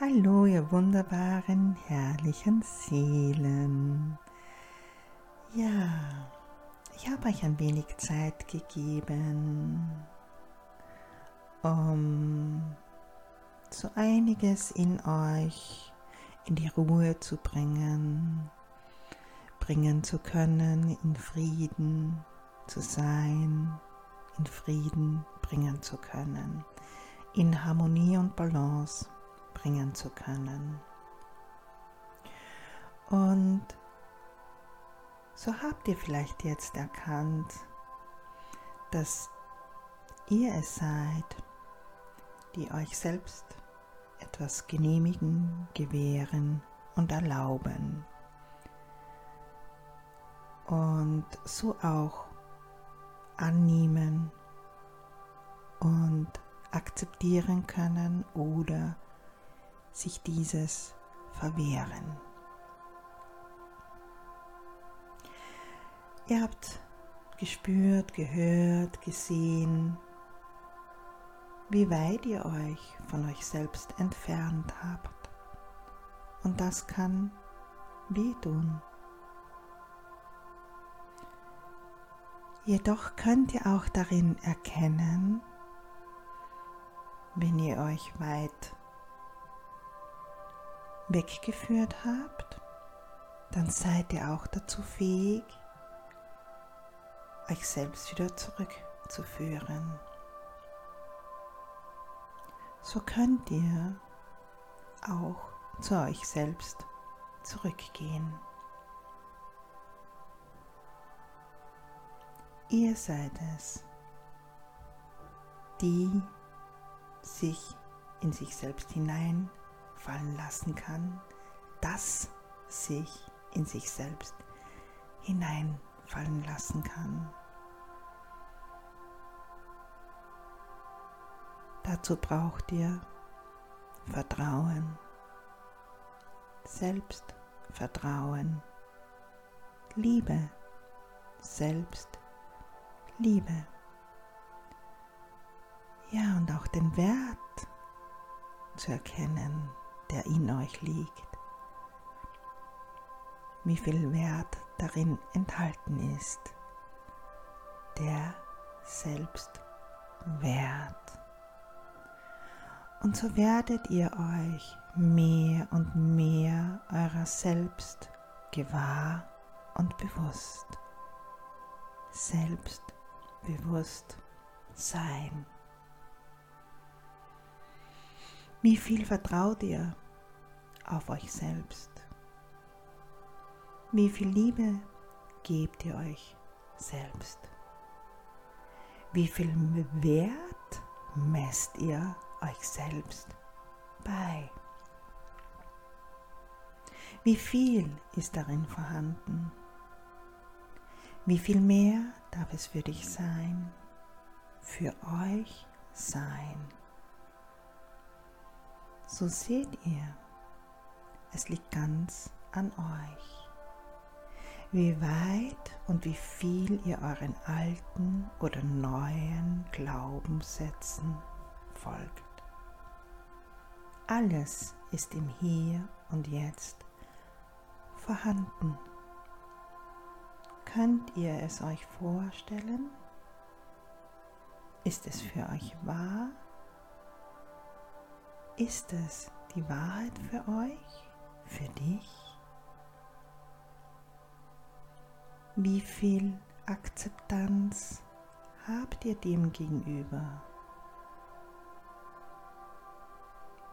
Hallo, ihr wunderbaren, herrlichen Seelen. Ja, ich habe euch ein wenig Zeit gegeben, um so einiges in euch in die Ruhe zu bringen, bringen zu können, in Frieden zu sein, in Frieden bringen zu können, in Harmonie und Balance bringen zu können. Und so habt ihr vielleicht jetzt erkannt, dass ihr es seid, die euch selbst etwas genehmigen, gewähren und erlauben. Und so auch annehmen und akzeptieren können oder sich dieses verwehren. Ihr habt gespürt, gehört, gesehen, wie weit ihr euch von euch selbst entfernt habt. Und das kann wehtun. Jedoch könnt ihr auch darin erkennen, wenn ihr euch weit weggeführt habt, dann seid ihr auch dazu fähig, euch selbst wieder zurückzuführen. So könnt ihr auch zu euch selbst zurückgehen. Ihr seid es, die sich in sich selbst hinein fallen lassen kann, das sich in sich selbst hineinfallen lassen kann. Dazu braucht ihr Vertrauen, Selbstvertrauen, Liebe, Selbstliebe. Ja, und auch den Wert zu erkennen, der in euch liegt. Wie viel Wert darin enthalten ist. Der Selbstwert. Und so werdet ihr euch mehr und mehr eurer selbst gewahr und bewusst. Selbstbewusst sein. Wie viel vertraut ihr auf euch selbst? Wie viel Liebe gebt ihr euch selbst? Wie viel Wert messt ihr euch selbst bei? Wie viel ist darin vorhanden? Wie viel mehr darf es für dich sein, für euch sein? So seht ihr, es liegt ganz an euch, wie weit und wie viel ihr euren alten oder neuen Glaubenssätzen folgt. Alles ist im Hier und Jetzt vorhanden. Könnt ihr es euch vorstellen? Ist es für euch wahr? Ist es die Wahrheit für euch, für dich? Wie viel Akzeptanz habt ihr dem gegenüber?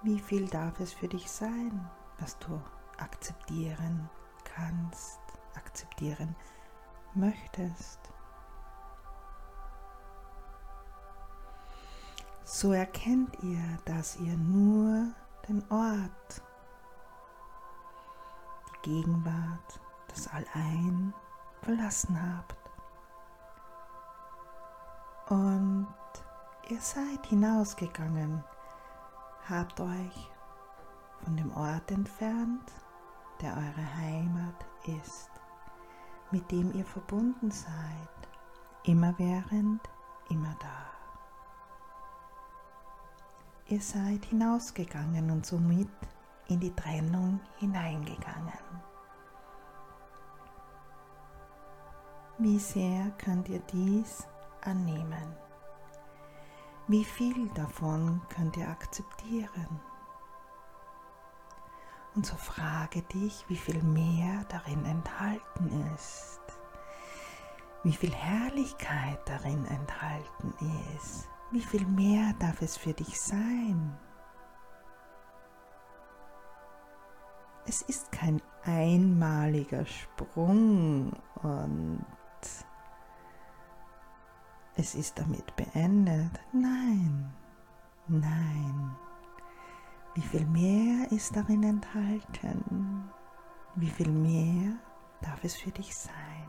Wie viel darf es für dich sein, was du akzeptieren kannst, akzeptieren möchtest? So erkennt ihr, dass ihr nur den Ort, Gegenwart, das Allein verlassen habt. Und ihr seid hinausgegangen, habt euch von dem Ort entfernt, der eure Heimat ist, mit dem ihr verbunden seid, immerwährend, immer da. ihr seid hinausgegangen und somit in die Trennung hineingegangen. Wie sehr könnt ihr dies annehmen? Wie viel davon könnt ihr akzeptieren? Und so frage dich, wie viel mehr darin enthalten ist, wie viel Herrlichkeit darin enthalten ist, wie viel mehr darf es für dich sein. Es ist kein einmaliger Sprung und es ist damit beendet. Nein, nein. Wie viel mehr ist darin enthalten? Wie viel mehr darf es für dich sein?